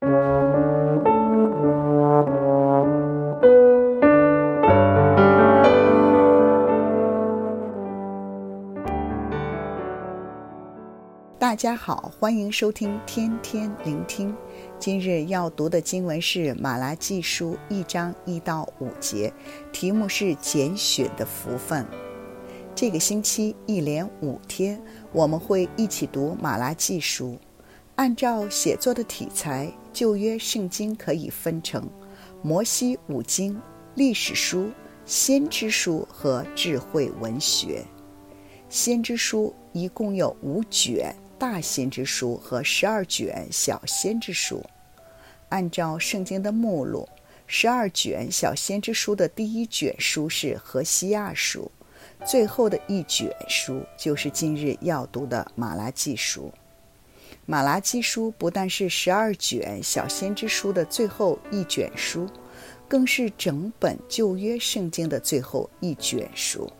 大家好，欢迎收听天天聆听。今日要读的经文是《马拉记书》一章一到五节，题目是“拣选的福分”。这个星期一连五天，我们会一起读《马拉记书》。按照写作的题材，旧约圣经可以分成摩西五经、历史书、先知书和智慧文学。先知书一共有五卷。大先知书和十二卷小先知书，按照圣经的目录，十二卷小先知书的第一卷书是何西亚书，最后的一卷书就是今日要读的马拉基书。马拉基书不但是十二卷小先知书的最后一卷书，更是整本旧约圣经的最后一卷书。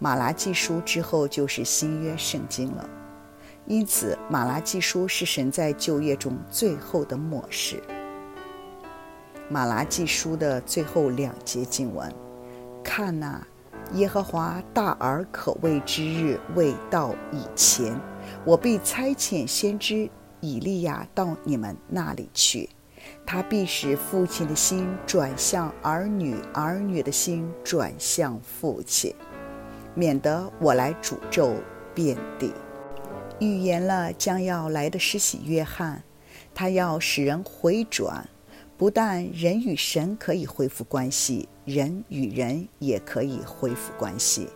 马拉基书之后就是新约圣经了。因此，马拉基书是神在旧约中最后的默示。马拉基书的最后两节经文：“看呐、耶和华大而可畏之日未到以前，我必差遣先知以利亚到你们那里去，他必使父亲的心转向儿女，儿女的心转向父亲，免得我来诅咒遍地。”预言了将要来的施洗约翰，他要使人回转，不但人与神可以恢复关系，人与人也可以恢复关系。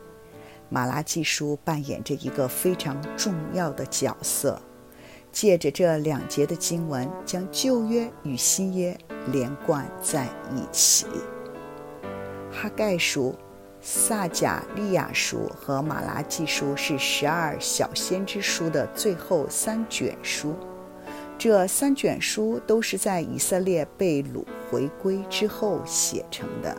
马拉基书扮演着一个非常重要的角色，借着这两节的经文，将旧约与新约连贯在一起。哈盖书。撒迦利亚书和马拉基书是十二小先知书的最后三卷书，这三卷书都是在以色列被掳回归之后写成的。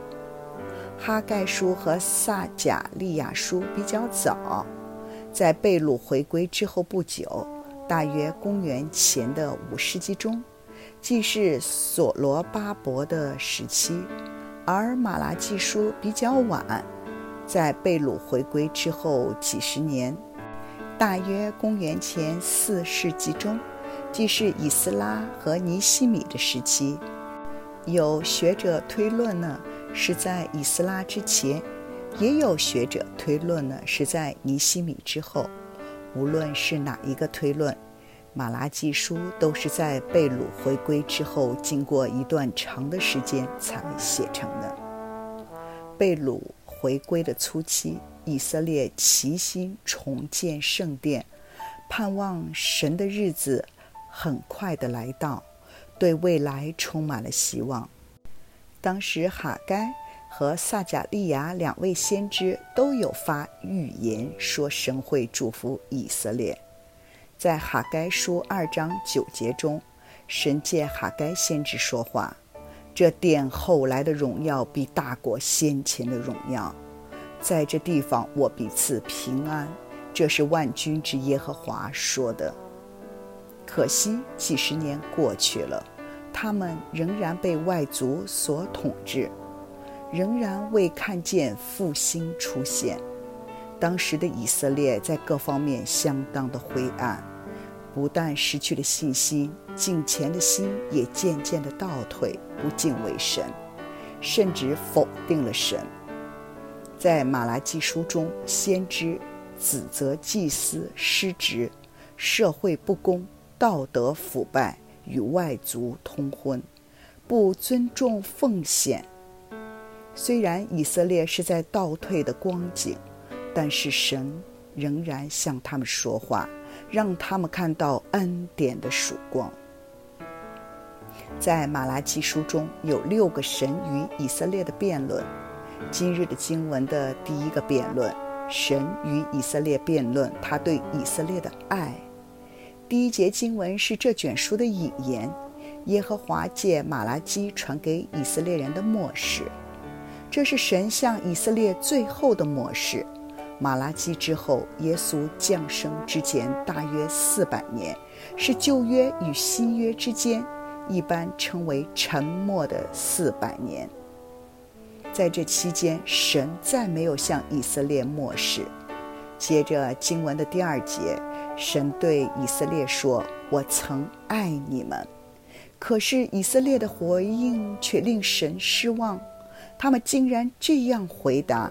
哈盖书和撒贾利亚书比较早，在贝鲁回归之后不久，大约公元前的五世纪中，既是所罗巴伯的时期。而马拉基书比较晚，在贝鲁回归之后几十年，大约公元前四世纪中，既是以斯拉和尼西米的时期。有学者推论呢，是在以斯拉之前；也有学者推论呢，是在尼希米之后。无论是哪一个推论。马拉基书都是在被掳回归之后，经过一段长的时间才写成的。被掳回归的初期，以色列齐心重建圣殿，盼望神的日子很快的来到，对未来充满了希望。当时哈该和撒迦利亚两位先知都有发预言，说神会祝福以色列。在哈该书二章九节中，神借哈该先知说话：“这殿后来的荣耀比大国先前的荣耀，在这地方我必赐平安。”这是万军之耶和华说的。可惜几十年过去了，他们仍然被外族所统治，仍然未看见复兴出现。当时的以色列在各方面相当的灰暗。不但失去了信心，敬虔的心也渐渐的倒退，不敬畏神，甚至否定了神。在马拉基书中，先知指责祭司失职、社会不公、道德腐败、与外族通婚、不尊重奉献。虽然以色列是在倒退的光景，但是神仍然向他们说话。让他们看到恩典的曙光。在马拉基书中有六个神与以色列的辩论。今日的经文的第一个辩论，神与以色列辩论他对以色列的爱。第一节经文是这卷书的引言，耶和华借马拉基传给以色列人的默示，这是神向以色列最后的默示。马拉基之后，耶稣降生之前大约四百年，是旧约与新约之间，一般称为沉默的四百年。在这期间，神再没有向以色列漠视。接着经文的第二节，神对以色列说：“我曾爱你们。”可是以色列的回应却令神失望，他们竟然这样回答：“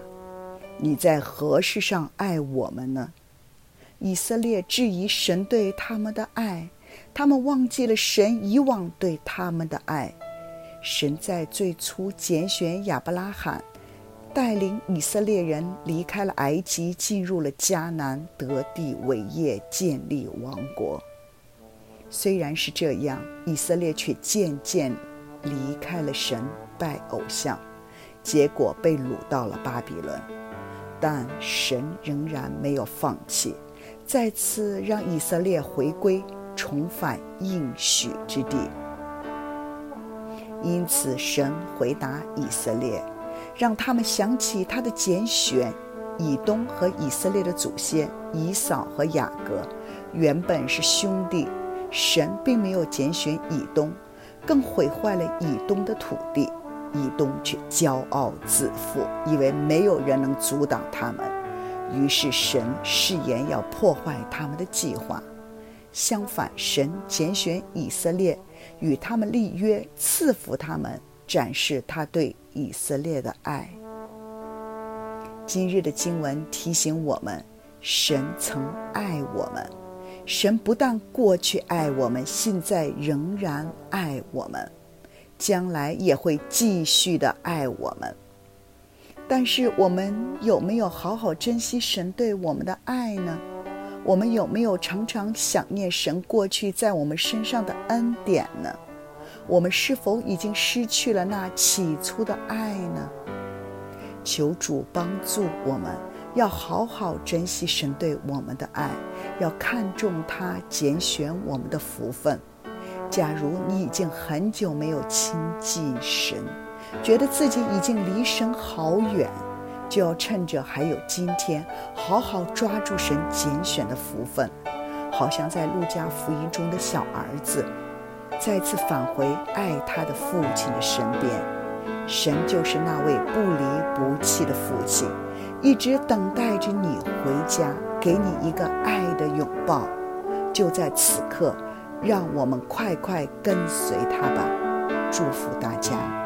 你在何事上爱我们呢？”以色列质疑神对他们的爱，他们忘记了神以往对他们的爱。神在最初拣选亚伯拉罕，带领以色列人离开了埃及，进入了迦南，得地为业，建立王国。虽然是这样，以色列却渐渐离开了神，拜偶像，结果被掳到了巴比伦。但神仍然没有放弃，再次让以色列回归，重返应许之地。因此，神回答以色列，让他们想起他的拣选，以东和以色列的祖先以扫和雅各，原本是兄弟。神并没有拣选以东，更毁坏了以东的土地。以东却骄傲自负，以为没有人能阻挡他们，于是神誓言要破坏他们的计划。相反，神拣选以色列。与他们立约，赐福他们，展示他对以色列的爱。今日的经文提醒我们，神曾爱我们，神不但过去爱我们，现在仍然爱我们，将来也会继续的爱我们。但是，我们有没有好好珍惜神对我们的爱呢？我们有没有常常想念神过去在我们身上的恩典呢？我们是否已经失去了那起初的爱呢？求主帮助我们，要好好珍惜神对我们的爱，要看重他拣选我们的福分。假如你已经很久没有亲近神，觉得自己已经离神好远。就要趁着还有今天，好好抓住神拣选的福分，好像在路加福音中的小儿子，再次返回爱他的父亲的身边。神就是那位不离不弃的父亲，一直等待着你回家，给你一个爱的拥抱。就在此刻，让我们快快跟随他吧！祝福大家。